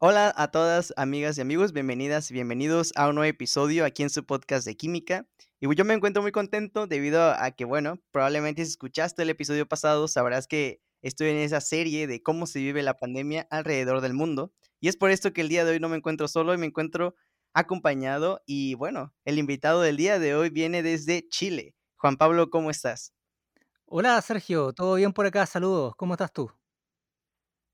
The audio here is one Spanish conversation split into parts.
Hola a todas, amigas y amigos, bienvenidas y bienvenidos a un nuevo episodio aquí en su podcast de química. Y yo me encuentro muy contento debido a que, bueno, probablemente si escuchaste el episodio pasado, sabrás que estoy en esa serie de cómo se vive la pandemia alrededor del mundo. Y es por esto que el día de hoy no me encuentro solo y me encuentro acompañado. Y bueno, el invitado del día de hoy viene desde Chile. Juan Pablo, ¿cómo estás? Hola Sergio, ¿todo bien por acá? Saludos, ¿cómo estás tú?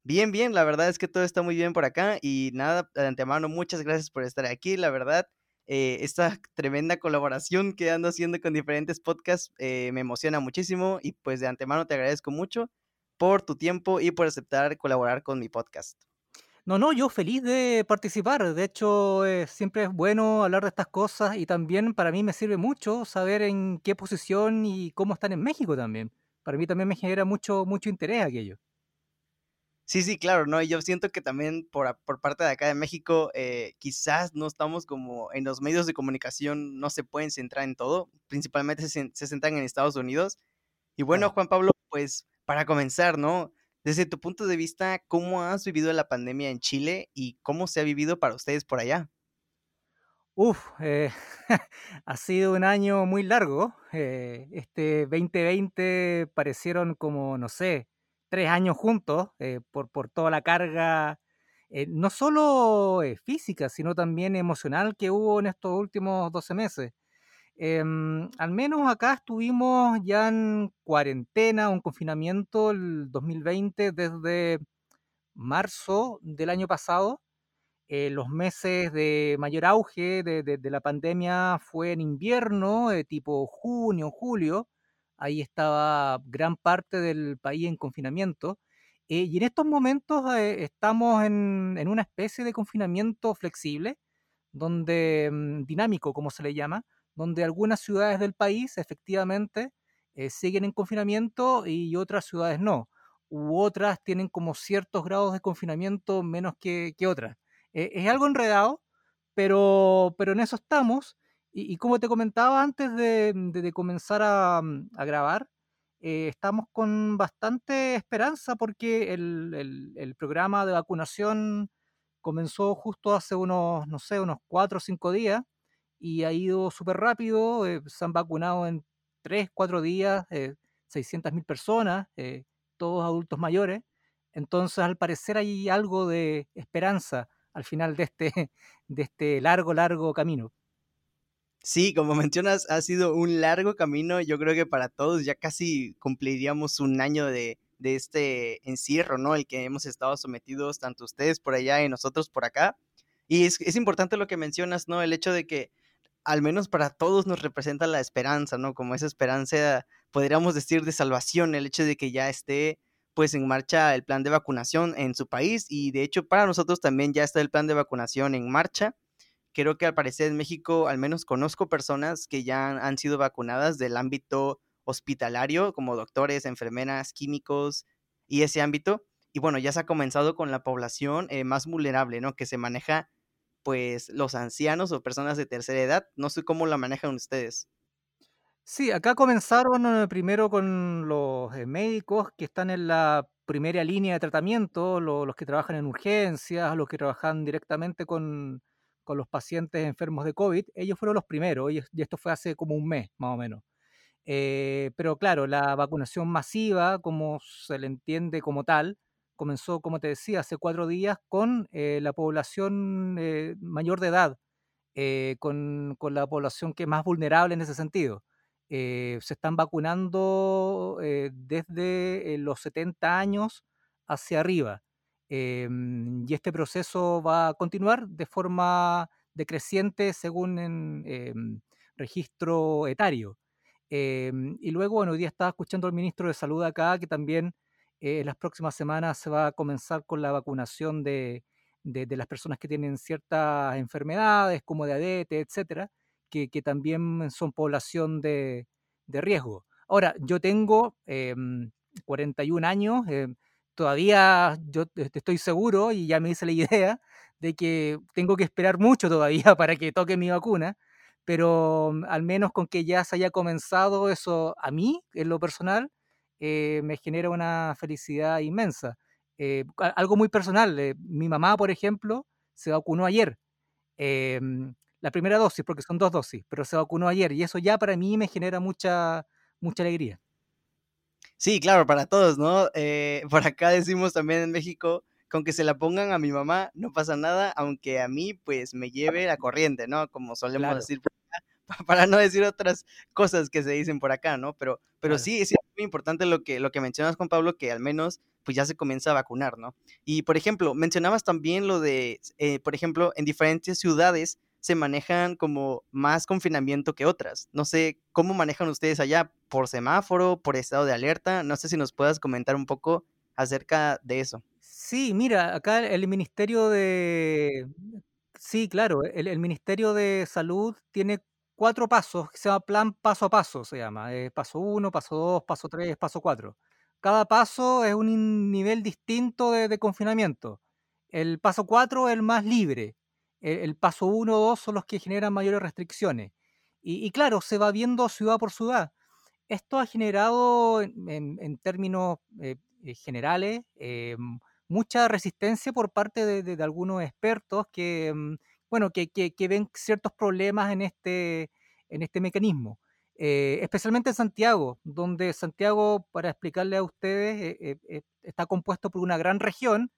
Bien, bien, la verdad es que todo está muy bien por acá y nada, de antemano, muchas gracias por estar aquí, la verdad, eh, esta tremenda colaboración que ando haciendo con diferentes podcasts eh, me emociona muchísimo y pues de antemano te agradezco mucho por tu tiempo y por aceptar colaborar con mi podcast. No, no, yo feliz de participar. De hecho, eh, siempre es bueno hablar de estas cosas y también para mí me sirve mucho saber en qué posición y cómo están en México también. Para mí también me genera mucho, mucho interés aquello. Sí, sí, claro, ¿no? Y yo siento que también por, por parte de acá de México, eh, quizás no estamos como en los medios de comunicación, no se pueden centrar en todo, principalmente se, se centran en Estados Unidos. Y bueno. Juan Pablo, pues para comenzar, ¿no? Desde tu punto de vista, ¿cómo has vivido la pandemia en Chile y cómo se ha vivido para ustedes por allá? Uf, eh, ha sido un año muy largo. eh, este 2020 parecieron como, no sé, tres años juntos eh, por, por toda la carga, eh, no solo eh, física, sino también emocional que hubo en estos últimos 12 meses. Em, al menos acá estuvimos ya en cuarentena, un confinamiento el 2020 desde marzo del año pasado eh, los meses de mayor auge de, de- de la pandemia fue en invierno, eh, tipo junio, julio. Ahí estaba gran parte del país en confinamiento. Eh, y en estos momentos eh, estamos en, en una especie de confinamiento flexible, donde mm, dinámico, como se le llama, donde algunas ciudades del país efectivamente eh, siguen en confinamiento y otras ciudades no. U otras tienen como ciertos grados de confinamiento menos que, que otras. Eh, es algo enredado, pero, pero en eso estamos. Y, como te comentaba antes de, de comenzar a, mm, grabar, eh, estamos con bastante esperanza porque el, programa de vacunación comenzó justo hace unos, no sé, unos cuatro o cinco días y ha ido súper rápido. eh, se han vacunado en tres, cuatro días, eh, 600.000 personas, eh, todos adultos mayores. Entonces, al parecer hay algo de esperanza al final de este, de este largo, largo camino. Sí, como mencionas, ha sido un largo camino. Yo creo que para todos ya casi cumpliríamos un año de, de este encierro, ¿no? El que hemos estado sometidos, tanto ustedes por allá y nosotros por acá. Y es, es importante lo que mencionas, ¿no? El hecho de que al menos para todos nos representa la esperanza, ¿no? Como esa esperanza, podríamos decir, de salvación, el hecho de que ya esté pues en marcha el plan de vacunación en su país y de hecho para nosotros también ya está el plan de vacunación en marcha. Creo que al parecer en México al menos conozco personas que ya han, sido vacunadas del ámbito hospitalario, como doctores, enfermeras, químicos y ese ámbito. Y bueno, ya se ha comenzado con la población eh, más vulnerable, ¿no? Que se maneja pues los ancianos o personas de tercera edad. No sé cómo la manejan ustedes. Sí, acá comenzaron eh, primero con los eh, médicos que están en la primera línea de tratamiento, lo- los que trabajan en urgencias, los que trabajan directamente con, con los pacientes enfermos de COVID. Ellos fueron los primeros y, esto fue hace como un mes, más o menos. Eh, pero claro, la vacunación masiva, como se le entiende como tal, comenzó, como te decía, hace cuatro días con eh, la población eh, mayor de edad, con, con la población que es más vulnerable en ese sentido. Se están vacunando desde los 70 años hacia arriba. Em, y este proceso va a continuar de forma decreciente según en, em, registro etario. Em, y luego, bueno, hoy día estaba escuchando al ministro de Salud acá que también eh, en las próximas semanas se va a comenzar con la vacunación de, las personas que tienen ciertas enfermedades como diabetes, etcétera, que, también son población de, riesgo. Ahora, yo tengo em, 41 años, todavía yo estoy seguro y ya me hice la idea de que tengo que esperar mucho todavía para que toque mi vacuna pero mm, al menos con que ya se haya comenzado eso a mí, en lo personal, eh, me genera una felicidad inmensa. Eh, algo muy personal, eh, mi mamá, por ejemplo, se vacunó ayer. Em, la primera dosis, porque son dos dosis, pero se vacunó ayer y eso ya para mí me genera mucha, mucha alegría. Sí, claro, para todos, ¿no? Eh, por acá decimos también en México, con que se la pongan a mi mamá no pasa nada, aunque a mí pues me lleve la corriente, ¿no? Como solemos decir por acá, para no decir otras cosas que se dicen por acá, ¿no? Pero, pero sí, es muy importante lo que, lo que mencionas, Juan Pablo, que al menos pues ya se comienza a vacunar, ¿no? Y por ejemplo, mencionabas también lo de, eh, por ejemplo, en diferentes ciudades se manejan como más confinamiento que otras. No sé cómo manejan ustedes allá por semáforo, por estado de alerta. No sé si nos puedas comentar un poco acerca de eso. Sí, mira, acá el Ministerio de... Sí, claro, el, Ministerio de Salud tiene cuatro pasos, que se llama plan paso a paso, se llama. Paso uno, paso dos, paso tres, paso cuatro. Cada paso es un nivel distinto de, de confinamiento. El paso cuatro es el más libre el, paso 1 o 2 son los que generan mayores restricciones. Y, claro, se va viendo ciudad por ciudad. Esto ha generado, en, términos eh, eh, generales, eh, mucha resistencia por parte de, algunos expertos que, mm, bueno, que, ven ciertos problemas en este, en este mecanismo. especialmente en Santiago, donde Santiago, para explicarle a ustedes, está compuesto por una gran región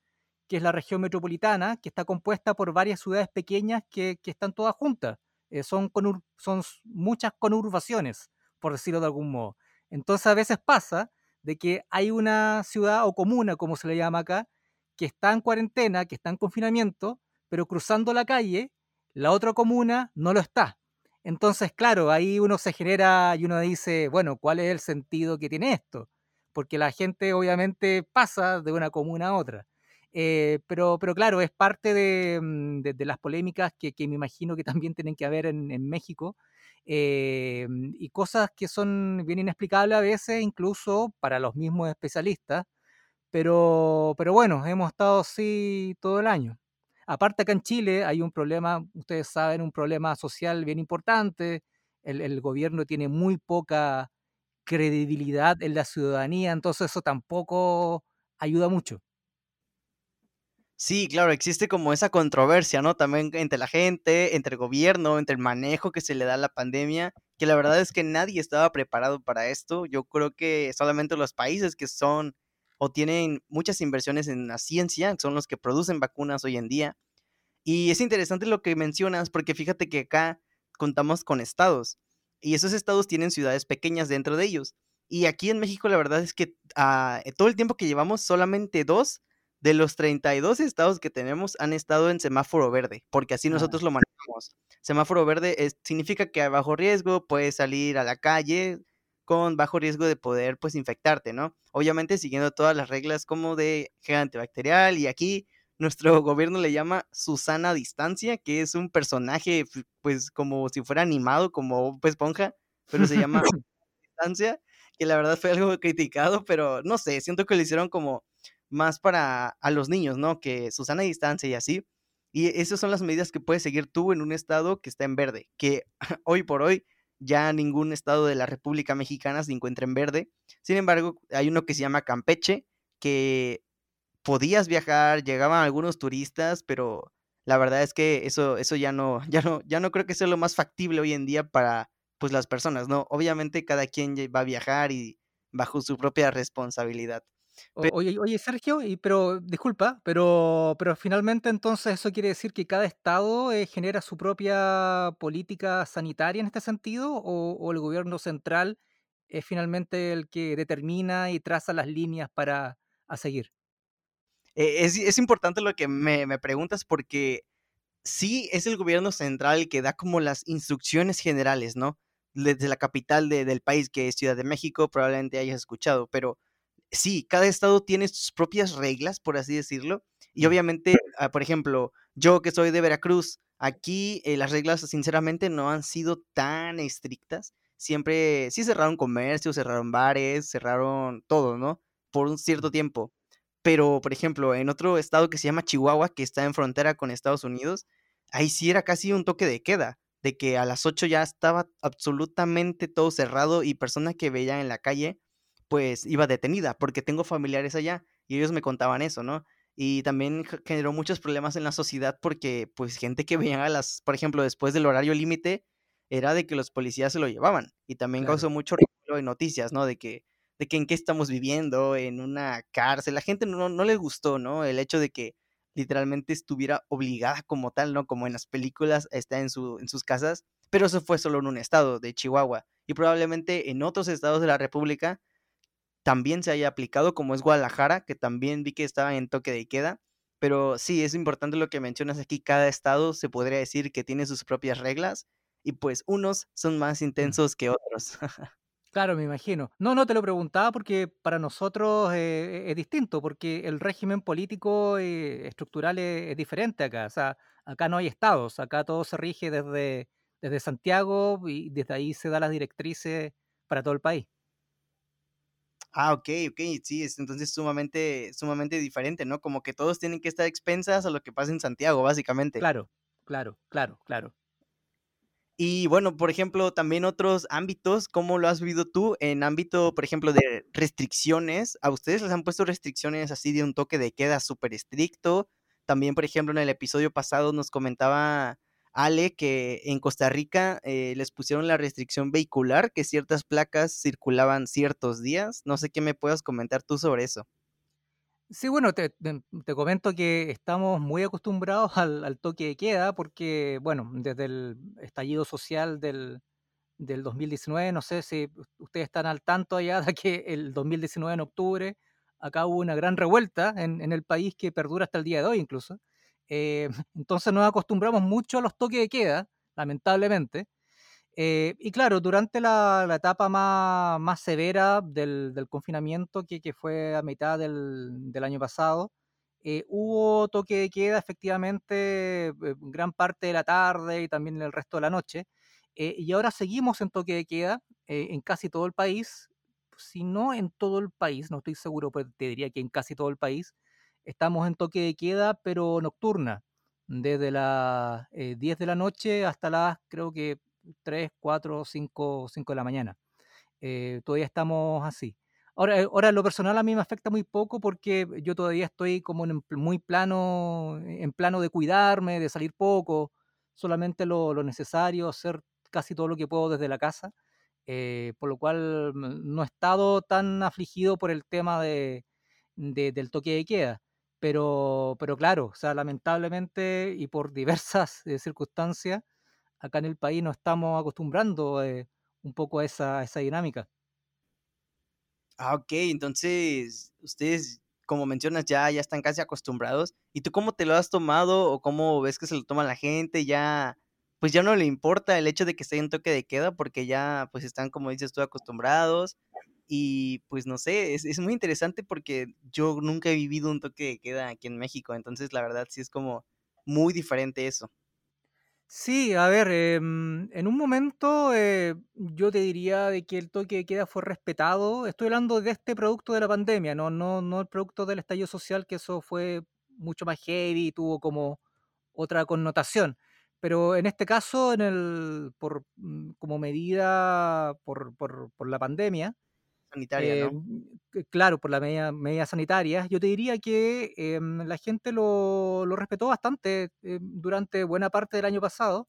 que es la región metropolitana, que está compuesta por varias ciudades pequeñas que, están todas juntas. Eh, son, son muchas conurbaciones, por decirlo de algún modo. Entonces a veces pasa de que hay una ciudad o comuna, como se le llama acá, que está en cuarentena, que está en confinamiento, pero cruzando la calle, la otra comuna no lo está. Entonces, claro, ahí uno se genera y uno dice, bueno, ¿cuál es el sentido que tiene esto? Porque la gente obviamente pasa de una comuna a otra. Eh, pero, pero claro, es parte de, mm, las polémicas que, me imagino que también tienen que haber en, México. Eh, y cosas que son bien inexplicables a veces, incluso para los mismos especialistas. Pero, pero bueno, hemos estado así todo el año. Aparte acá en Chile hay un problema, ustedes saben, un problema social bien importante. El, el gobierno tiene muy poca credibilidad en la ciudadanía, entonces eso tampoco ayuda mucho. Sí, claro, existe como esa controversia, ¿no? También entre la gente, entre el gobierno, entre el manejo que se le da a la pandemia, que la verdad es que nadie estaba preparado para esto. Yo creo que solamente los países que son o tienen muchas inversiones en la ciencia son los que producen vacunas hoy en día. Y es interesante lo que mencionas porque fíjate que acá contamos con estados y esos estados tienen ciudades pequeñas dentro de ellos. Y aquí en México la verdad es que ah, todo el tiempo que llevamos solamente dos de los 32 estados que tenemos han estado en semáforo verde, porque así nosotros lo manejamos. Semáforo verde significa que a bajo riesgo puedes salir a la calle con bajo riesgo de poder pues infectarte, ¿no? Obviamente siguiendo todas las reglas como de gel antibacterial y aquí nuestro gobierno le llama Susana Distancia, que es un personaje pues como si fuera animado como Esponja, pero se llama Distancia, que la verdad fue algo criticado, pero no sé, siento que lo hicieron como más para a los niños, ¿no? Que Susana distancia y así. Y esas son las medidas que puedes seguir tú en un estado que está en verde, que hoy por hoy ya ningún estado de la República Mexicana se encuentra en verde. Sin embargo, hay uno que se llama Campeche, que podías viajar, llegaban algunos turistas, pero la verdad es que eso, eso ya no, ya no, ya no creo que sea lo más factible hoy en día para pues las personas, ¿no? Obviamente cada quien va a viajar y bajo su propia responsabilidad oye, oye, Sergio, y, pero disculpa, pero, pero finalmente entonces eso quiere decir que cada estado eh, genera su propia política sanitaria en este sentido, o, el gobierno central es finalmente el que determina y traza las líneas para seguir. Eh, es, importante lo que me, preguntas porque sí es el gobierno central el que da como las instrucciones generales, ¿no? Desde la capital del país, que es Ciudad de México, probablemente hayas escuchado, pero sí, cada estado tiene sus propias reglas, por así decirlo. Y obviamente, ah, por ejemplo, yo que soy de Veracruz, aquí eh, las reglas sinceramente no han sido tan estrictas. Siempre, sí cerraron comercios, cerraron bares, cerraron todo, ¿no? Por un cierto tiempo. Pero, por ejemplo, en otro estado que se llama Chihuahua, que está en frontera con Estados Unidos, ahí sí era casi un toque de queda, de que a las 8 ya estaba absolutamente todo cerrado y personas que veían en la calle pues iba detenida, porque tengo familiares allá y ellos me contaban eso, ¿no? Y también generó muchos problemas en la sociedad porque, pues, gente que veía a las, por ejemplo, después del horario límite, era de que los policías se lo llevaban. Y también Claro. causó mucho ruido en noticias, ¿no? De que, de que en qué estamos viviendo, en una cárcel. La gente no, no le gustó, ¿no? El hecho de que literalmente estuviera obligada como tal, ¿no? Como en las películas, está en, su, en sus casas. Pero eso fue solo en un estado de Chihuahua. Y probablemente en otros estados de la República también se haya aplicado, como es Guadalajara, que también vi que estaba en toque de queda. Pero sí, es importante lo que mencionas aquí. Cada estado se podría decir que tiene sus propias reglas y pues unos son más Mm. intensos que otros. Claro, me imagino. No, no, te lo preguntaba porque para nosotros eh, es distinto, porque el régimen político eh, estructural es, es diferente acá. O sea, acá no hay estados, acá todo se rige desde, desde Santiago y desde ahí se da las directrices para todo el país. Ah, ok, ok, sí, es entonces sumamente, sumamente diferente, ¿no? Como que todos tienen que estar expensas a lo que pasa en Santiago, básicamente. Claro, claro, claro, claro. Y bueno, por ejemplo, también otros ámbitos, ¿cómo lo has vivido tú en ámbito, por ejemplo, de restricciones? ¿A ustedes les han puesto restricciones así de un toque de queda súper estricto? También, por ejemplo, en el episodio pasado nos comentaba Ale que en Costa Rica eh, les pusieron la restricción vehicular, que ciertas placas circulaban ciertos días. No sé qué me puedas comentar tú sobre eso. Sí, bueno, te, te- comento que estamos muy acostumbrados al, al toque de queda porque, bueno, desde el estallido social del, del 2019, no sé si ustedes están al tanto allá de que el 2019 en octubre acá hubo una gran revuelta en, en el país que perdura hasta el día de hoy incluso. Eh, entonces nos acostumbramos mucho a los toques de queda, lamentablemente. Eh, y claro, durante la, la etapa más, más severa del, del confinamiento, que, que fue a mitad del, del año pasado, eh, hubo toque de queda efectivamente eh, gran parte de la tarde y también el resto de la noche. Eh, y ahora seguimos en toque de queda eh, en casi todo el país, si no en todo el país, no estoy seguro, pero te diría que en casi todo el país, estamos en toque de queda, pero nocturna, desde las eh, 10 de la noche hasta las, creo que 3, 4, 5, 5 de la mañana. Eh, todavía estamos así. Ahora, eh, ahora, lo personal a mí me afecta muy poco porque yo todavía estoy como en muy plano, en plano de cuidarme, de salir poco, solamente lo, necesario, hacer casi todo lo que puedo desde la casa, eh, por lo cual mm, no he estado tan afligido por el tema de, de- del toque de queda. Pero, pero claro, o sea, lamentablemente y por diversas eh, circunstancias, acá en el país nos estamos acostumbrando eh, un poco a esa, a esa dinámica. Ah, ok, entonces ustedes, como mencionas, ya, ya están casi acostumbrados. ¿Y tú cómo te lo has tomado o cómo ves que se lo toma la gente? Ya, pues ya no le importa el hecho de que esté en toque de queda porque ya, pues están, como dices tú, acostumbrados. Y pues no sé, es, es muy interesante porque yo nunca he vivido un toque de queda aquí en México, entonces la verdad sí es como muy diferente eso. Sí, a ver, em, en un momento eh, yo te diría de que el toque de queda fue respetado. Estoy hablando de este producto de la pandemia, no, no, no el producto del estallido social, que eso fue mucho más heavy y tuvo como otra connotación. Pero en este caso, en el, por, mm, como medida por, por, por la pandemia, Sanitaria, eh, ¿no? claro, por las medidas medidas sanitarias, yo te diría que em, la gente lo, lo respetó bastante eh, durante buena parte del año pasado,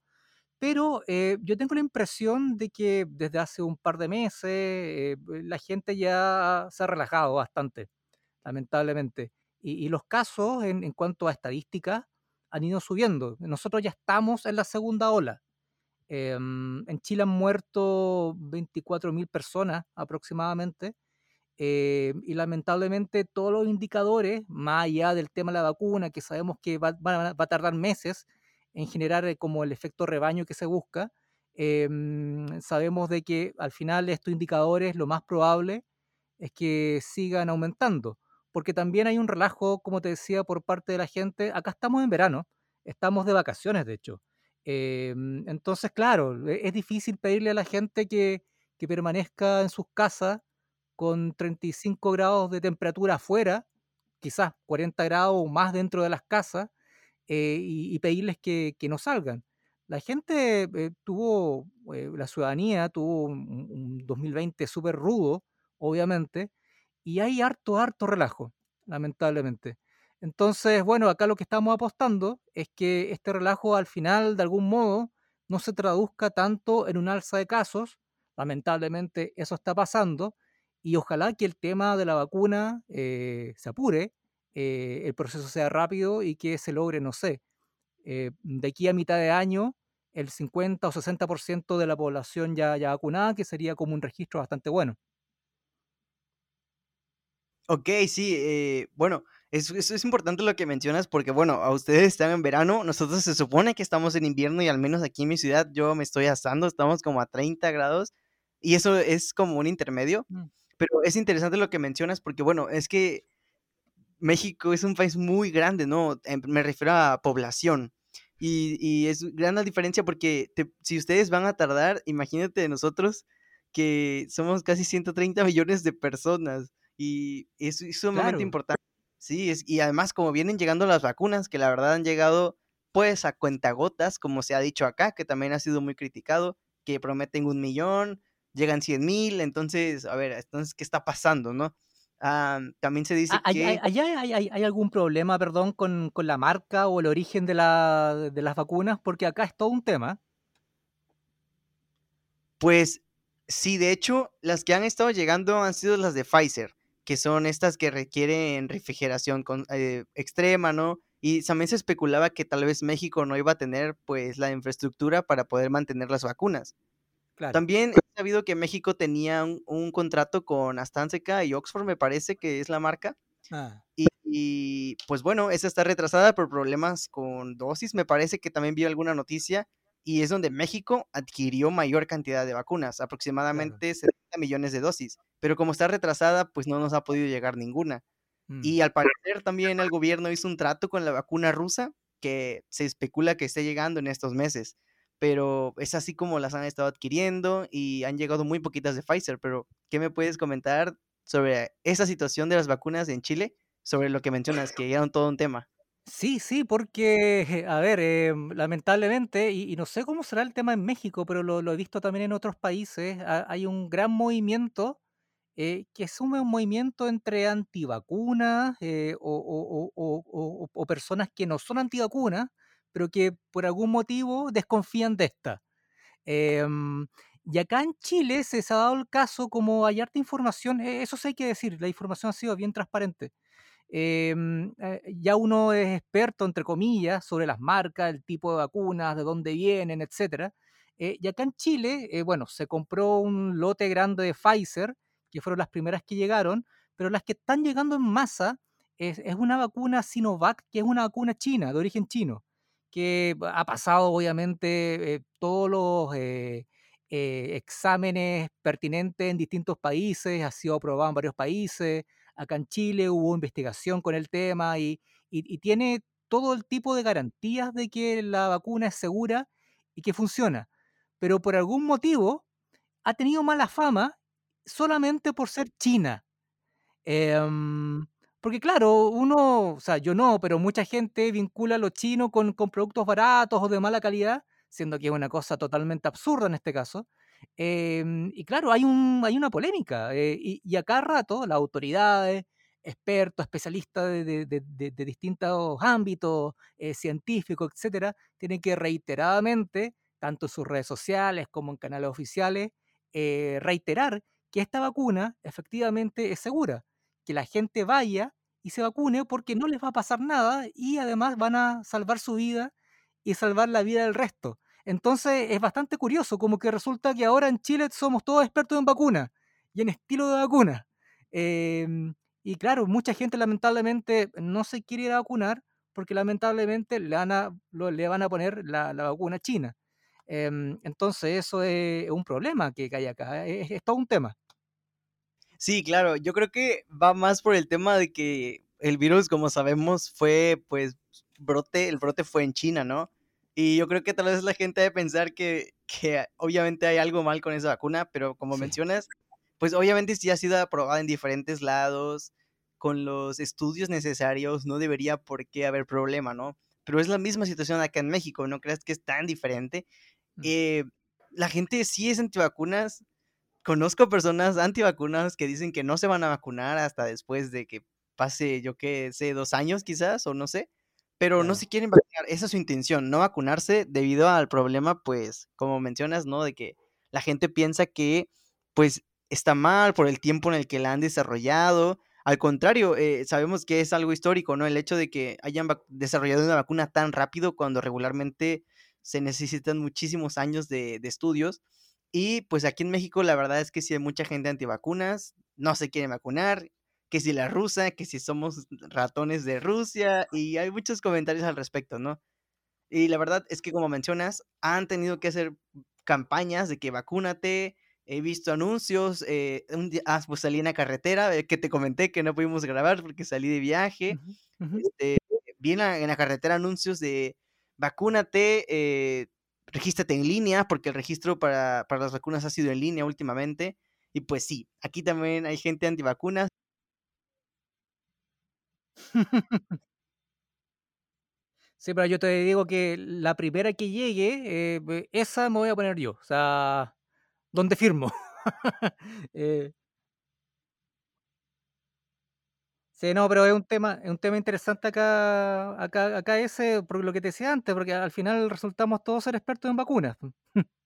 pero eh, yo tengo la impresión de que desde hace un par de meses eh, la gente ya se ha relajado bastante, lamentablemente. Y, y los casos en, en cuanto a estadísticas han ido subiendo. Nosotros ya estamos en la segunda ola. Em, en Chile han muerto 24.000 personas aproximadamente eh, y lamentablemente todos los indicadores, más allá del tema de la vacuna, que sabemos que va, va- va a tardar meses en generar eh, como el efecto rebaño que se busca, eh, sabemos de que al final estos indicadores lo más probable es que sigan aumentando, porque también hay un relajo, como te decía, por parte de la gente. Acá estamos en verano, estamos de vacaciones, de hecho. Eh, entonces, claro, e- es difícil pedirle a la gente que, permanezca en sus casas con 35 grados de temperatura afuera, quizás 40 grados o más dentro de las casas, eh, y, pedirles que, no salgan. La gente eh, tuvo, la ciudadanía tuvo un, un 2020 súper rudo, obviamente, y hay harto, harto relajo. lamentablemente. Entonces, bueno, acá lo que estamos apostando es que este relajo al final, de algún modo, no se traduzca tanto en un alza de casos. Lamentablemente eso está pasando y ojalá que el tema de la vacuna eh, se apure, eh, el proceso sea rápido y que se logre, no sé, eh, de aquí a mitad de año el 50 o 60% de la población ya, ya vacunada, que sería como un registro bastante bueno. Ok, sí, bueno, eso, es importante lo que mencionas porque, bueno, a ustedes están en verano, nosotros se supone que estamos en invierno y al menos aquí en mi ciudad yo me estoy asando, estamos como a 30 grados y eso es como un intermedio, mm. pero es interesante lo que mencionas porque, bueno, es que México es un país muy grande, ¿no? Em, me refiero a población. Y, es gran la diferencia porque si ustedes van a tardar, imagínate nosotros que somos casi 130 millones de personas y es, sumamente importante. Sí, es, y además como vienen llegando las vacunas, que la verdad han llegado pues a cuentagotas, como se ha dicho acá, que también ha sido muy criticado, que prometen un millón, llegan 100 mil, entonces, a ver, entonces, ¿qué está pasando, no? Ah, también se dice ¿Hay, que... ¿hay, hay, algún problema, perdón, con, con, la marca o el origen de, la, de las vacunas? Porque acá es todo un tema. Pues sí, de hecho, las que han estado llegando han sido las de Pfizer que son estas que requieren refrigeración con, eh, extrema, ¿no? Y también se especulaba que tal vez México no iba a tener pues la infraestructura para poder mantener las vacunas. También he sabido que México tenía un, contrato con AstraZeneca y Oxford, me parece que es la marca. Ah. Y, y, pues bueno, esa está retrasada por problemas con dosis. Me parece que también vi alguna noticia y es donde México adquirió mayor cantidad de vacunas, aproximadamente 70 millones de dosis, pero como está retrasada, pues no nos ha podido llegar ninguna. Mm. Y al parecer también el gobierno hizo un trato con la vacuna rusa que se especula que esté llegando en estos meses, pero es así como las han estado adquiriendo y han llegado muy poquitas de Pfizer, pero ¿qué me puedes comentar sobre esa situación de las vacunas en Chile? Sobre lo que mencionas, que era todo un tema. Sí, sí, porque, a ver, em, lamentablemente, y, no sé cómo será el tema en México, pero lo, he visto también en otros países, hay un gran movimiento eh, que sume un movimiento entre antivacunas eh, o, personas que no son antivacunas, pero que por algún motivo desconfían de esta. Em, y acá en Chile se, se ha dado el caso como hay harta información, eh, eso sí hay que decir, la información ha sido bien transparente eh, ya uno es experto, entre comillas, sobre las marcas, el tipo de vacunas, de dónde vienen, etc. Eh, y acá en Chile, eh, bueno, se compró un lote grande de Pfizer, que fueron las primeras que llegaron, pero las que están llegando en masa es, una vacuna Sinovac, que es una vacuna china, de origen chino, que ha pasado obviamente todos los exámenes pertinentes en distintos países, ha sido aprobado en varios países, acá en Chile hubo investigación con el tema y, tiene todo el tipo de garantías de que la vacuna es segura y que funciona. Pero por algún motivo ha tenido mala fama solamente por ser China. Em, porque claro, uno, o sea, yo no, pero mucha gente vincula lo chino con, con productos baratos o de mala calidad, siendo que es una cosa totalmente absurda en este caso. Em, y claro, hay, un, hay una polémica eh, y, y, a cada rato las autoridades, expertos, especialistas de, distintos ámbitos, eh, científicos, etcétera, tienen que reiteradamente, tanto en sus redes sociales como en canales oficiales, eh, reiterar que esta vacuna efectivamente es segura, que la gente vaya y se vacune porque no les va a pasar nada y además van a salvar su vida y salvar la vida del resto. Entonces es bastante curioso, como que resulta que ahora en Chile somos todos expertos en vacunas y en estilo de vacuna. Em, y claro, mucha gente lamentablemente no se quiere ir a vacunar porque lamentablemente le van a, le van a poner la, vacuna china. Em, entonces eso es un problema que, hay acá, es todo un tema. Sí, claro, yo creo que va más por el tema de que el virus, como sabemos, fue pues brote, el brote fue en China, ¿no? Y yo creo que tal vez la gente debe pensar que, que obviamente hay algo mal con esa vacuna, pero como mencionas, pues obviamente si ha sido aprobada en diferentes lados, con los estudios necesarios, no debería por qué haber problema, ¿no? Pero es la misma situación acá en México, ¿no crees que es tan diferente? Mm. Eh, la gente sí es antivacunas. Conozco personas antivacunas que dicen que no se van a vacunar hasta después de que pase, yo qué sé, dos años quizás, o no sé, pero no se quieren vacunar. Esa es su intención, no vacunarse debido al problema, pues, como mencionas, ¿no? De que la gente piensa que, pues, está mal por el tiempo en el que la han desarrollado. Al contrario, eh, sabemos que es algo histórico, ¿no? El hecho de que hayan desarrollado una vacuna tan rápido cuando regularmente se necesitan muchísimos años de, de estudios. Y pues aquí en México la verdad es que sí hay mucha gente antivacunas, no se quiere vacunar, que si la rusa, que si somos ratones de Rusia, y hay muchos comentarios al respecto, ¿no? Y la verdad es que como mencionas, han tenido que hacer campañas de que vacúnate, he visto anuncios, eh, un día, ah, pues salí en la carretera, eh, que te comenté que no pudimos grabar porque salí de viaje, este, vi en la, carretera anuncios de vacúnate, eh, regístrate en línea, porque el registro para, para las vacunas ha sido en línea últimamente, y pues sí, aquí también hay gente antivacunas. Sí, pero yo te digo que la primera que llegue, eh, esa me voy a poner yo. O sea, ¿dónde firmo? Eh Sí, no, pero es un tema, es un tema interesante acá, acá, acá ese, por lo que te decía antes, porque al final resultamos todos ser expertos en vacunas.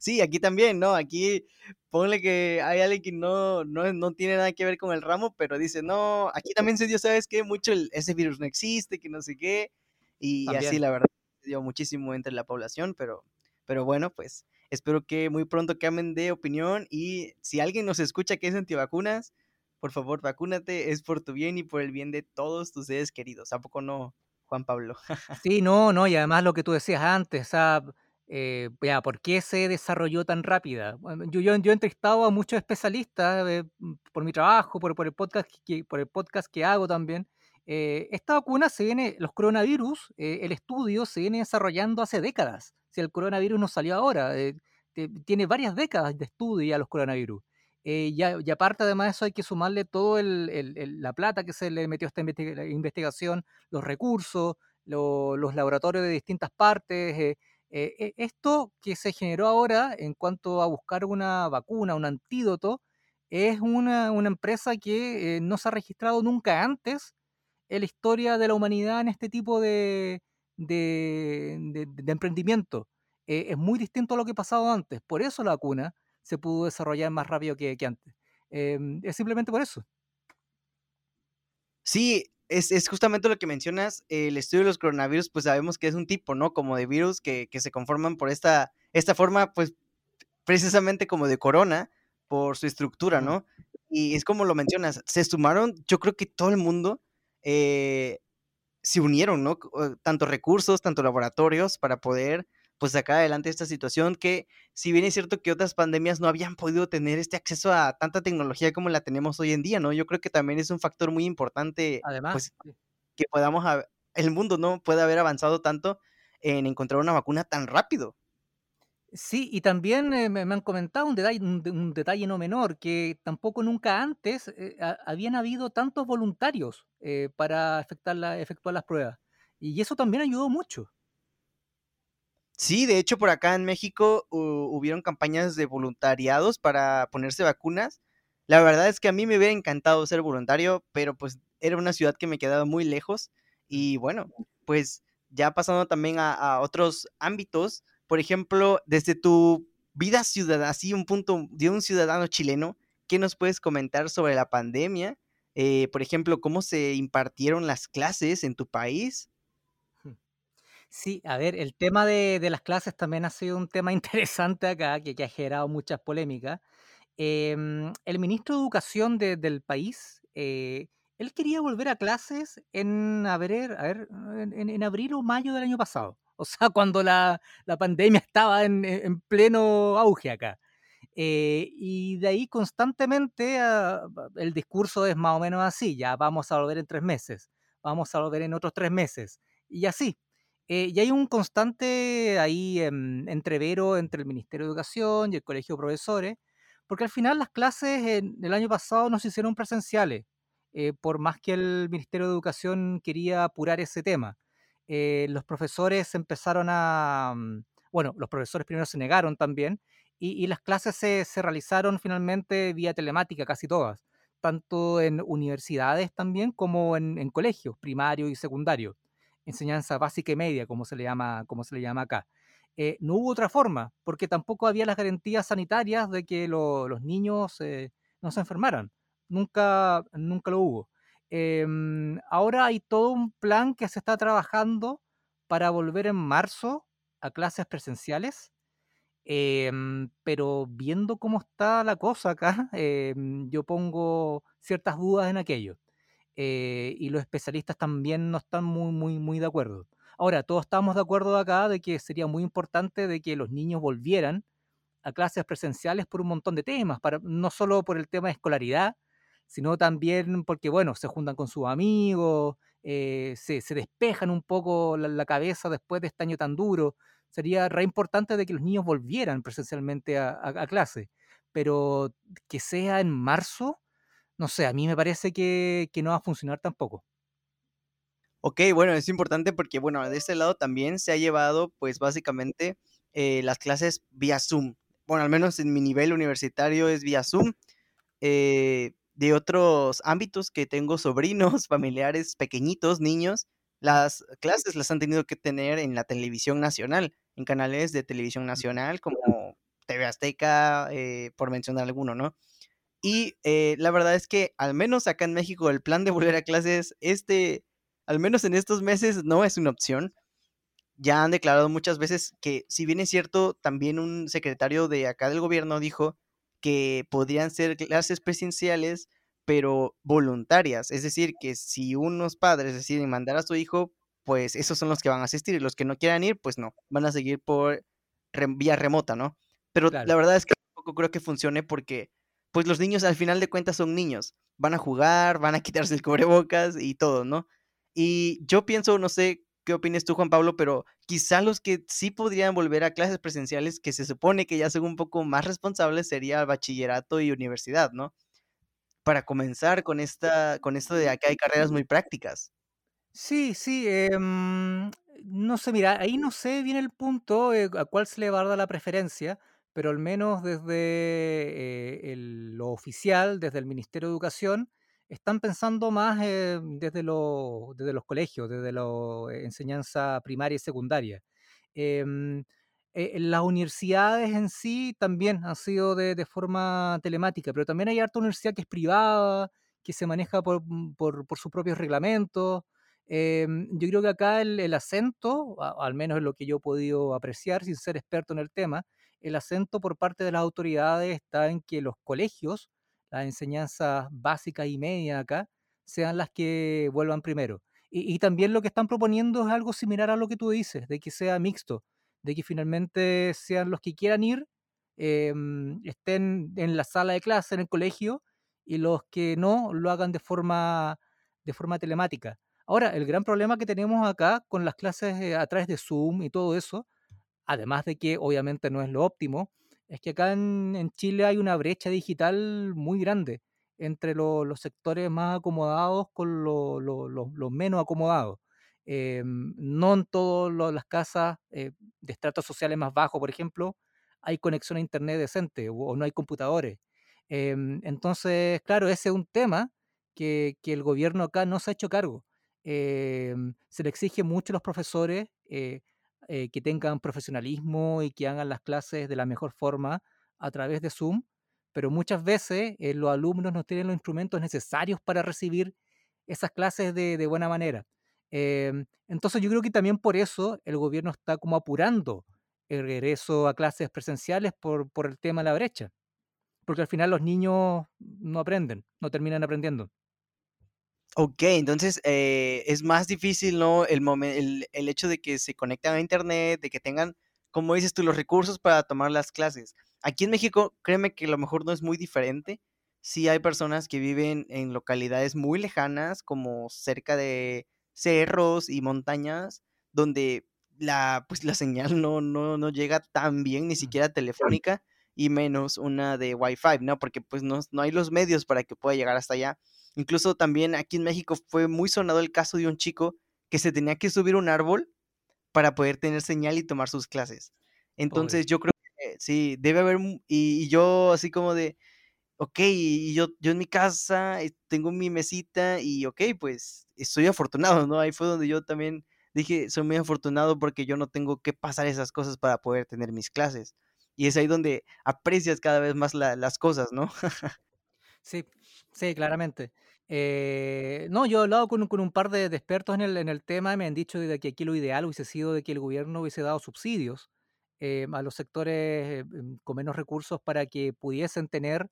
Sí, aquí también, ¿no? Aquí ponle que hay alguien que no, no, no tiene nada que ver con el ramo, pero dice, no, aquí también se dio, ¿sabes qué? Mucho ese virus no existe, que no sé qué. Y así, la verdad, se dio muchísimo entre la población, pero, pero bueno, pues espero que muy pronto cambien de opinión y si alguien nos escucha que es antivacunas, por favor, vacúnate, es por tu bien y por el bien de todos tus seres queridos. ¿A poco no, Juan Pablo? sí, no, no, y además lo que tú decías antes, o sea, eh, ¿por qué se desarrolló tan rápida? yo, yo, a muchos especialistas eh, por mi trabajo, por, el podcast que, el hago también. Eh, esta vacuna se viene, los coronavirus, eh, el estudio se viene desarrollando hace décadas. Si el coronavirus no salió ahora, tiene varias décadas de estudio ya los coronavirus. y, aparte además de eso hay que sumarle todo la plata que se le metió a esta investigación, los recursos, los laboratorios de distintas partes, eh, eh, esto que se generó ahora en cuanto a buscar una vacuna, un antídoto, es una, empresa que eh, no se ha registrado nunca antes en la historia de la humanidad en este tipo de, emprendimiento. es muy distinto a lo que ha pasado antes. Por eso la vacuna se pudo desarrollar más rápido que, que antes. Em, es simplemente por eso. Sí, es, justamente lo que mencionas, el estudio de los coronavirus, pues sabemos que es un tipo, ¿no? Como de virus que, se conforman por esta, esta forma, pues precisamente como de corona, por su estructura, ¿no? Y es como lo mencionas, se sumaron, yo creo que todo el mundo eh, se unieron, ¿no? Tanto recursos, tanto laboratorios para poder pues sacar adelante esta situación que si bien es cierto que otras pandemias no habían podido tener este acceso a tanta tecnología como la tenemos hoy en día, ¿no? Yo creo que también es un factor muy importante, Además, pues, que podamos, el mundo no puede haber avanzado tanto en encontrar una vacuna tan rápido. Sí, y también eh, me, han comentado un detalle, un, detalle no menor, que tampoco nunca antes eh, habían habido tantos voluntarios eh, para efectuar, la, efectuar las pruebas. Y eso también ayudó mucho. Sí, de hecho por acá en México hubieron campañas de voluntariados para ponerse vacunas. La verdad es que a mí me hubiera encantado ser voluntario, pero pues era una ciudad que me quedaba muy lejos. Y bueno, pues ya pasando también a, otros ámbitos, por ejemplo, desde tu vida ciudadana, así un punto de un ciudadano chileno, ¿qué nos puedes comentar sobre la pandemia? Eh, por ejemplo, ¿cómo se impartieron las clases en tu país? Sí, a ver, el tema de, las clases también ha sido un tema interesante acá, que, ha generado muchas polémicas. Em, el ministro de Educación del país, eh, él quería volver a clases en, a ver, en, abril o mayo del año pasado. O sea, cuando la, pandemia estaba en, pleno auge acá. Eh, y de ahí constantemente ah, el discurso es más o menos así, ya vamos a volver en tres meses, vamos a volver en otros tres meses, y así. Eh, y hay un constante ahí entrevero entre el Ministerio de Educación y el Colegio de Profesores, porque al final las clases en, el año pasado no se hicieron presenciales, eh, por más que el Ministerio de Educación quería apurar ese tema. Eh, los profesores empezaron a, mm, bueno, los profesores primero se negaron también, y, las clases se, realizaron finalmente vía telemática, casi todas tanto en universidades también como en, en colegios primarios y secundarios, enseñanza básica y media, como se le llama, como se le llama acá. Eh, no hubo otra forma, porque tampoco había las garantías sanitarias de que lo, los niños eh, no se enfermaran. Nunca, nunca lo hubo. Em, ahora hay todo un plan que se está trabajando para volver en marzo a clases presenciales, em, pero viendo cómo está la cosa acá, em, yo pongo ciertas dudas en aquello. Eh, y los especialistas también no están muy, muy, muy de acuerdo. Ahora, todos estamos de acuerdo acá de que sería muy importante de que los niños volvieran a clases presenciales por un montón de temas, para, no solo por el tema de escolaridad, sino también porque, bueno, se juntan con sus amigos, eh, se, se, despejan un poco la, la, cabeza después de este año tan duro. Sería re importante de que los niños volvieran presencialmente a, a, a clase, pero que sea en marzo, no sé, a mí me parece que, que no va a funcionar tampoco. Ok, bueno, es importante porque, bueno, de este lado también se ha llevado, pues básicamente, eh, las clases vía Zoom. Bueno, al menos en mi nivel universitario es vía Zoom. Eh, de otros ámbitos que tengo sobrinos, familiares pequeñitos, niños, las clases las han tenido que tener en la televisión nacional, en canales de televisión nacional como TV Azteca, eh, por mencionar alguno, ¿no? Y eh, la verdad es que al menos acá en México el plan de volver a clases, este, al menos en estos meses, no es una opción. Ya han declarado muchas veces que, si bien es cierto, también un secretario de acá del gobierno dijo que podrían ser clases presenciales, pero voluntarias. Es decir, que si unos padres deciden mandar a su hijo, pues esos son los que van a asistir y los que no quieran ir, pues no, van a seguir por re vía remota, ¿no? Pero claro. la verdad es que tampoco creo que funcione porque pues los niños al final de cuentas son niños. Van a jugar, van a quitarse el cubrebocas y todo, ¿no? Y yo pienso, no sé qué opinas tú, Juan Pablo, pero quizá los que sí podrían volver a clases presenciales, que se supone que ya son un poco más responsables, sería bachillerato y universidad, ¿no? Para comenzar con, esta, con esto de acá hay carreras muy prácticas. Sí, sí, eh, no sé, mira, ahí no sé bien el punto eh, a cuál se le va a dar la preferencia, pero al menos desde eh, lo oficial, desde el Ministerio de Educación, están pensando más eh, desde, lo, desde, los colegios, desde la enseñanza primaria y secundaria. Em, eh, las universidades en sí también han sido de, forma telemática, pero también hay harta universidad que es privada, que se maneja por, por sus propios reglamentos. Eh, yo creo que acá el, acento, al menos es lo que yo he podido apreciar sin ser experto en el tema, el acento por parte de las autoridades está en que los colegios, las enseñanzas básicas y media acá, sean las que vuelvan primero. Y, también lo que están proponiendo es algo similar a lo que tú dices, de que sea mixto, de que finalmente sean los que quieran ir, eh, estén en la sala de clase, en el colegio, y los que no lo hagan de forma, de forma telemática. Ahora, el gran problema que tenemos acá con las clases eh, a través de Zoom y todo eso, además de que obviamente no es lo óptimo, es que acá en, Chile hay una brecha digital muy grande entre lo, los sectores más acomodados con los lo, lo, lo menos acomodados. Eh, no en todas las casas eh, de estratos sociales más bajos, por ejemplo, hay conexión a Internet decente o, no hay computadores. Eh, entonces, claro, ese es un tema que, que, el gobierno acá no se ha hecho cargo. se le exige mucho a los profesores eh, que tengan profesionalismo y que hagan las clases de la mejor forma a través de Zoom, pero muchas veces eh, los alumnos no tienen los instrumentos necesarios para recibir esas clases de, de buena manera. Eh, entonces yo creo que también por eso el gobierno está como apurando el regreso a clases presenciales por, por el tema de la brecha, porque al final los niños no aprenden, no terminan aprendiendo. Ok, entonces eh, es más difícil, ¿no? El, el, el, hecho de que se conecten a internet, de que tengan, como dices tú, los recursos para tomar las clases. Aquí en México, créeme que a lo mejor no es muy diferente. Sí hay personas que viven en localidades muy lejanas, como cerca de cerros y montañas, donde la, pues, la señal no, no, no llega tan bien, ni siquiera telefónica, y menos una de Wi-Fi, ¿no? Porque pues no, no hay los medios para que pueda llegar hasta allá. Incluso también aquí en México fue muy sonado el caso de un chico que se tenía que subir un árbol para poder tener señal y tomar sus clases. Entonces Pobre. yo creo que sí, debe haber, y, y, yo así como de, ok, y yo, yo en mi casa eh, tengo mi mesita y ok, pues estoy afortunado, ¿no? Ahí fue donde yo también dije, soy muy afortunado porque yo no tengo que pasar esas cosas para poder tener mis clases. Y es ahí donde aprecias cada vez más la- las cosas, ¿no? Sí, sí, claramente. Eh, no, yo he hablado con, con un par de, expertos en el, en el tema y me han dicho de que aquí lo ideal hubiese sido de que el gobierno hubiese dado subsidios eh, a los sectores eh, em, con menos recursos para que pudiesen tener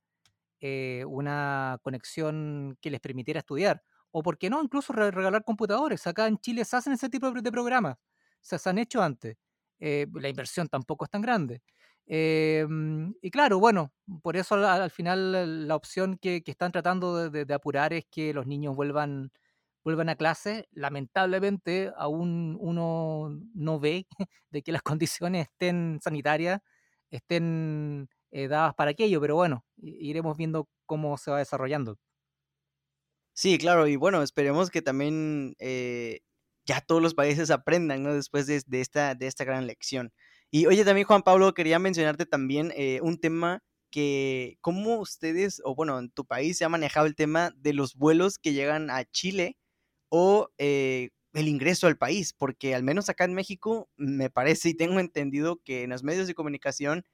eh, una conexión que les permitiera estudiar. O, ¿por qué no? Incluso re- regalar computadores. Acá en Chile se hacen ese tipo de, programas. Se, han hecho antes. La inversión tampoco es tan grande. Eh, mm, y claro, bueno, por eso al, al final la opción que, que están tratando de, apurar es que los niños vuelvan, vuelvan a clase. Lamentablemente, aún uno no ve de que las condiciones estén sanitarias, estén eh, dadas para aquello, pero bueno, iremos viendo cómo se va desarrollando. Sí, claro, y bueno, esperemos que también eh, ya todos los países aprendan, ¿no? Después de, de esta, de esta gran lección. Y oye, también Juan Pablo, quería mencionarte también eh, un tema que, ¿cómo ustedes, o bueno, en tu país se ha manejado el tema de los vuelos que llegan a Chile o eh, el ingreso al país? Porque al menos acá en México, me parece y tengo entendido que en los medios de comunicación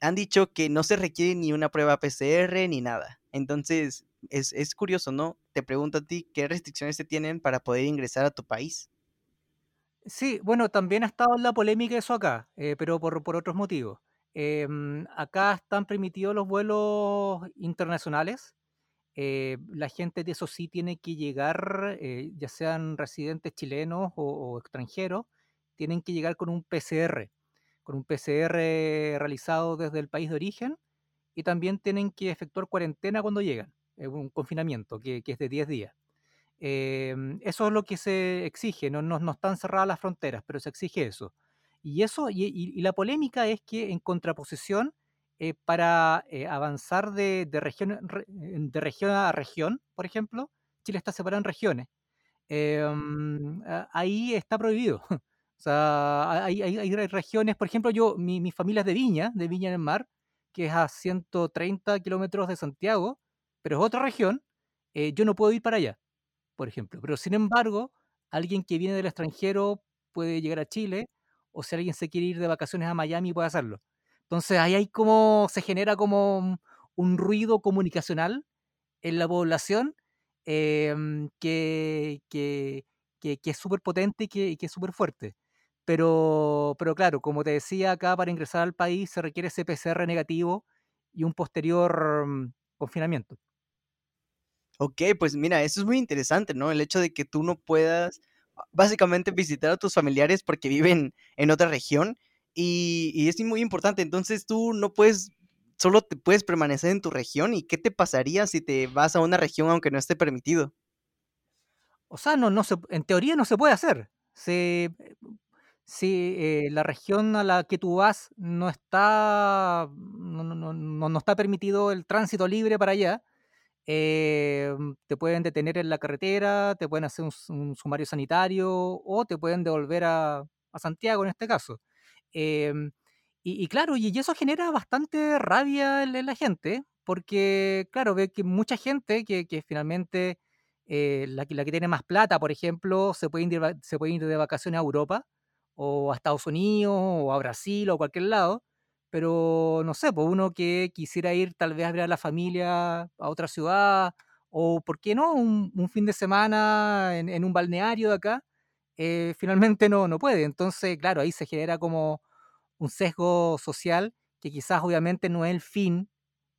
han dicho que no se requiere ni una prueba PCR ni nada. Entonces, es, es curioso, ¿no? Te pregunto a ti, ¿qué restricciones se tienen para poder ingresar a tu país? Sí, bueno, también ha estado en la polémica eso acá, eh, pero por, por otros motivos. Em, acá están permitidos los vuelos internacionales. eh, la gente de eso sí tiene que llegar, eh, ya sean residentes chilenos o, extranjeros, tienen que llegar con un PCR, con un PCR realizado desde el país de origen y también tienen que efectuar cuarentena cuando llegan, un confinamiento que, que es de 10 días. Em, eso es lo que se exige, no, no, no están cerradas las fronteras, pero se exige eso. Y eso, y, y- y la polémica es que en contraposición, eh, para eh, avanzar de, de región, re- de región a región, por ejemplo, Chile está separado en regiones. Em, ahí está prohibido. O sea, hay, hay- hay regiones, por ejemplo, yo, mi, mi familia es de Viña, de Viña en el Mar, que es a 130 kilómetros de Santiago, pero es otra región, eh, yo no puedo ir para allá por ejemplo. Pero sin embargo, alguien que viene del extranjero puede llegar a Chile, o si alguien se quiere ir de vacaciones a Miami puede hacerlo. Entonces ahí hay como, se genera como un, ruido comunicacional en la población em, que, que, que, es súper potente y que, y que es súper fuerte. Pero, pero claro, como te decía, acá para ingresar al país se requiere ese PCR negativo y un posterior mm, confinamiento. Ok, pues mira, eso es muy interesante, ¿no? El hecho de que tú no puedas ah, básicamente visitar a tus familiares porque viven en otra región y, es muy importante. Entonces tú no puedes, solo te puedes permanecer en tu región y ¿qué te pasaría si te vas a una región aunque no esté permitido? O sea, no, no se, en teoría no se puede hacer. Si eh, la región a la que tú vas no está, no- no- no está permitido el tránsito libre para allá, eh, te pueden detener en la carretera, te pueden hacer un, sumario sanitario o te pueden devolver a, Santiago en este caso. Em, y, y claro, y, eso genera bastante rabia en, la gente, porque claro, ve que mucha gente que, finalmente eh, la, la que tiene más plata, por ejemplo, se puede, ir se puede ir de vacaciones a Europa o a Estados Unidos o a Brasil o a cualquier lado, pero no sé, pues uno que quisiera ir tal vez a ver a la familia a otra ciudad o, ¿por qué no?, un, fin de semana en, en un balneario de acá, eh, finalmente no, no puede. Entonces, claro, ahí se genera como un sesgo social que quizás obviamente no es el fin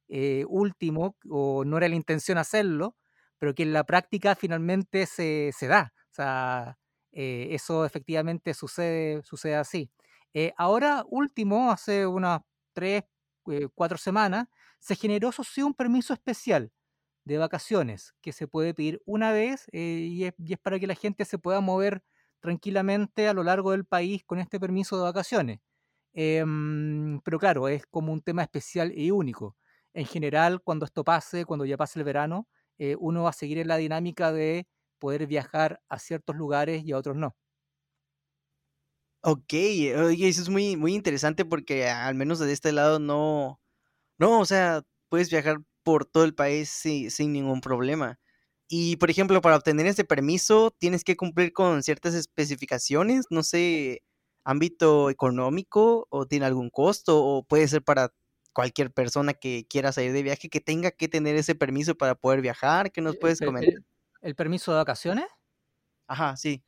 eh, último o no era la intención hacerlo, pero que en la práctica finalmente se, se da. O sea, eh, eso efectivamente sucede, sucede así. Eh, ahora, último, hace unas tres, eh, cuatro semanas, se generó, eso sí, un permiso especial de vacaciones que se puede pedir una vez eh, y, es, y es para que la gente se pueda mover tranquilamente a lo largo del país con este permiso de vacaciones. Em, pero claro, es como un tema especial y único. En general, cuando esto pase, cuando ya pase el verano, uno va a seguir en la dinámica de poder viajar a ciertos lugares y a otros no. Ok, oye, eso es muy, muy interesante porque al menos de este lado no, no, o sea, puedes viajar por todo el país sin ningún problema. Y, por ejemplo, para obtener ese permiso, tienes que cumplir con ciertas especificaciones, no sé, ámbito económico o tiene algún costo o puede ser para cualquier persona que quiera salir de viaje que tenga que tener ese permiso para poder viajar. ¿Qué nos puedes comentar? ¿El, permiso de vacaciones? Ajá, sí.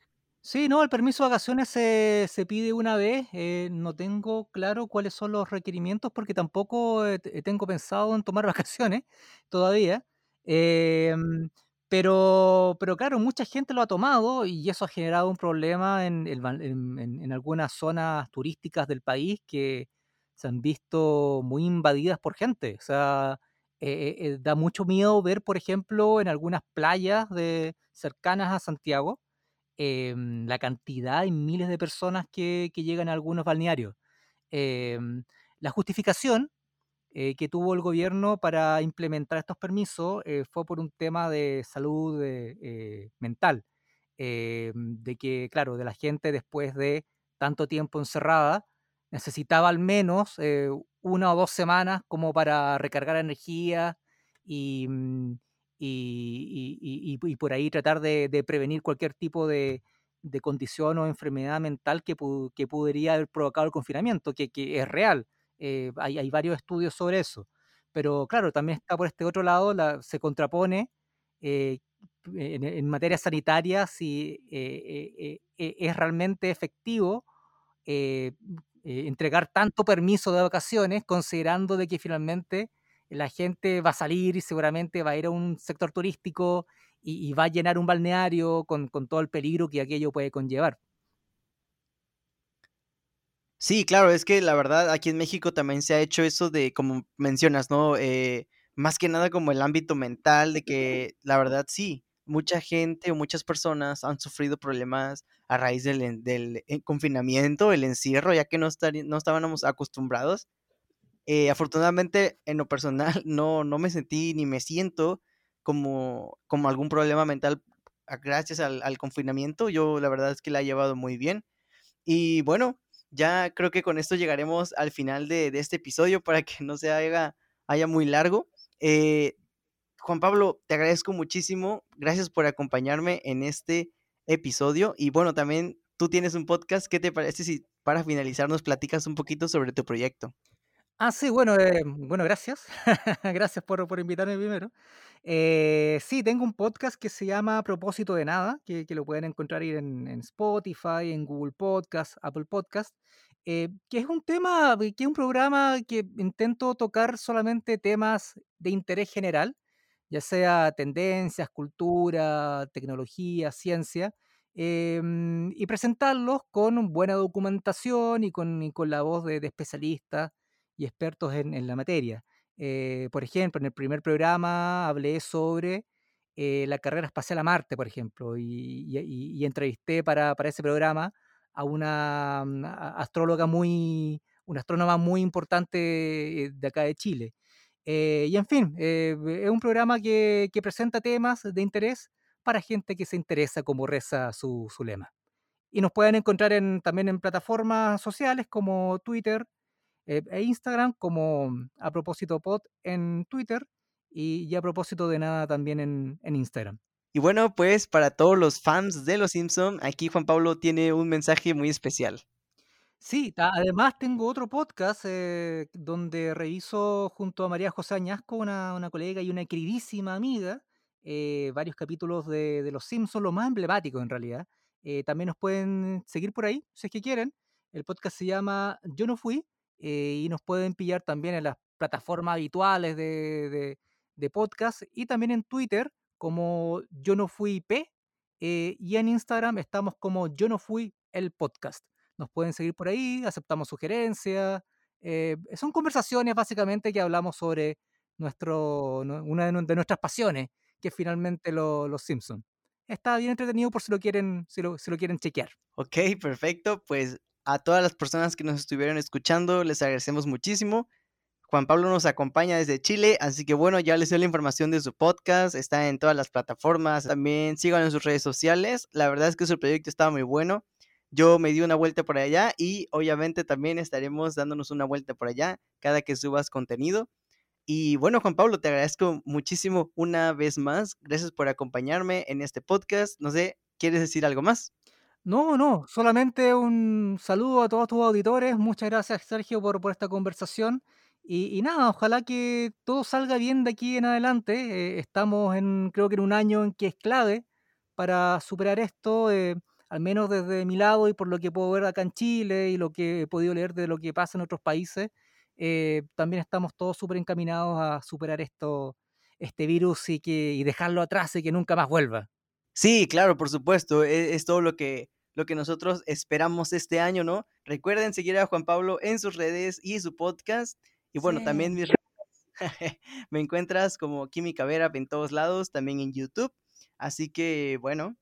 Sí, no, el permiso de vacaciones se, pide una vez. Eh, no tengo claro cuáles son los requerimientos porque tampoco tengo pensado en tomar vacaciones todavía. Em, pero, pero claro, mucha gente lo ha tomado y eso ha generado un problema en, en algunas zonas turísticas del país que se han visto muy invadidas por gente. O sea, eh, eh, da mucho miedo ver, por ejemplo, en algunas playas de, cercanas a Santiago, em, la cantidad y miles de personas que, llegan a algunos balnearios. Em, la justificación eh, que tuvo el gobierno para implementar estos permisos fue por un tema de salud mental, em, de que, claro, de la gente después de tanto tiempo encerrada, necesitaba al menos eh, una o dos semanas como para recargar energía y, y, por ahí tratar de, prevenir cualquier tipo de, condición o enfermedad mental que, que podría haber provocado el confinamiento, que, es real. Eh, hay, varios estudios sobre eso. Pero claro, también está por este otro lado, la, se contrapone eh, en, en, materia sanitaria si es realmente efectivo eh, entregar tanto permiso de vacaciones, considerando de que finalmente la gente va a salir y seguramente va a ir a un sector turístico y, va a llenar un balneario con, todo el peligro que aquello puede conllevar. Sí, claro, es que la verdad aquí en México también se ha hecho eso de, como mencionas, ¿no? Eh, más que nada como el ámbito mental, de que la verdad sí, mucha gente o muchas personas han sufrido problemas a raíz del, eh, confinamiento, el encierro, ya que no, no estábamos acostumbrados. Eh, afortunadamente, en lo personal, no, no me sentí ni me siento como, como algún problema mental gracias al, confinamiento. Yo la verdad es que la he llevado muy bien. Y bueno, ya creo que con esto llegaremos al final de, este episodio para que no se haga, haya muy largo. Eh, Juan Pablo, te agradezco muchísimo. Gracias por acompañarme en este episodio. Y bueno, también tú tienes un podcast. ¿Qué te parece si para finalizar nos platicas un poquito sobre tu proyecto? Ah, sí, bueno, eh, bueno, gracias. gracias por, por, invitarme primero. Eh, sí, tengo un podcast que se llama Propósito de Nada, que, lo pueden encontrar en, en, Spotify, en Google Podcast, Apple Podcast, eh, que es un tema, que es un programa que intento tocar solamente temas de interés general ya sea tendencias, cultura, tecnología, ciencia, em, y presentarlos con buena documentación y con, con la voz de, especialistas y expertos en, la materia. Eh, por ejemplo, en el primer programa hablé sobre eh, la carrera espacial a Marte, por ejemplo, y, entrevisté para, para, ese programa a una mm, astróloga muy, una astrónoma muy importante de acá de Chile. Eh, y en fin, eh, es un programa que, presenta temas de interés para gente que se interesa, como reza su, lema. Y nos pueden encontrar también en plataformas sociales como Twitter eh, e Instagram, como a propósito pod en Twitter y, a propósito de nada también en, en Instagram. Y bueno, pues para todos los fans de Los Simpson, aquí Juan Pablo tiene un mensaje muy especial. Sí, además tengo otro podcast eh, donde reviso junto a María José Añasco, una, una colega y una queridísima amiga, eh, varios capítulos de, Los Simpsons, los más emblemáticos en realidad. Eh, también nos pueden seguir por ahí, si es que quieren. El podcast se llama Yo no fui y nos pueden pillar también en las plataformas habituales de, de podcast y también en Twitter como Yo no fui P y en Instagram estamos como Yo no fui el podcast. Nos pueden seguir por ahí, aceptamos sugerencias. Eh, son conversaciones básicamente que hablamos sobre nuestro, una de, nuestras pasiones, que es finalmente los Simpsons. Está bien entretenido por si lo quieren, si lo, si lo quieren chequear. Ok, perfecto. Pues a todas las personas que nos estuvieron escuchando, les agradecemos muchísimo. Juan Pablo nos acompaña desde Chile, así que bueno, ya les doy la información de su podcast, está en todas las plataformas, también síganlo en sus redes sociales, la verdad es que su proyecto está muy bueno, yo me di una vuelta por allá y obviamente también estaremos dándonos una vuelta por allá cada que subas contenido. Y bueno, Juan Pablo, te agradezco muchísimo una vez más. Gracias por acompañarme en este podcast. No sé, ¿quieres decir algo más? No, no, solamente un saludo a todos tus auditores. Muchas gracias, Sergio, por, por esta conversación. Y, y nada, ojalá que todo salga bien de aquí en adelante. Eh, estamos en, creo que en un año en que es clave para superar esto, eh, al menos desde mi lado y por lo que puedo ver acá en Chile y lo que he podido leer de lo que pasa en otros países. eh, también estamos todos súper encaminados a superar esto, este virus y, que, y dejarlo atrás y que nunca más vuelva. Sí, claro, por supuesto. e- Es, todo lo que, lo que nosotros esperamos este año, ¿no? Recuerden seguir a Juan Pablo en sus redes y su podcast. Y bueno, también mis redes. Me encuentras como Química Vera en todos lados, también en YouTube. Así que, bueno,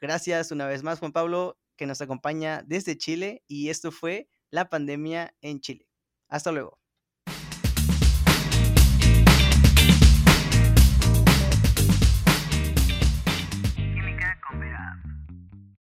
gracias una vez más, Juan Pablo, que nos acompaña desde Chile. Y esto fue la pandemia en Chile. Hasta luego.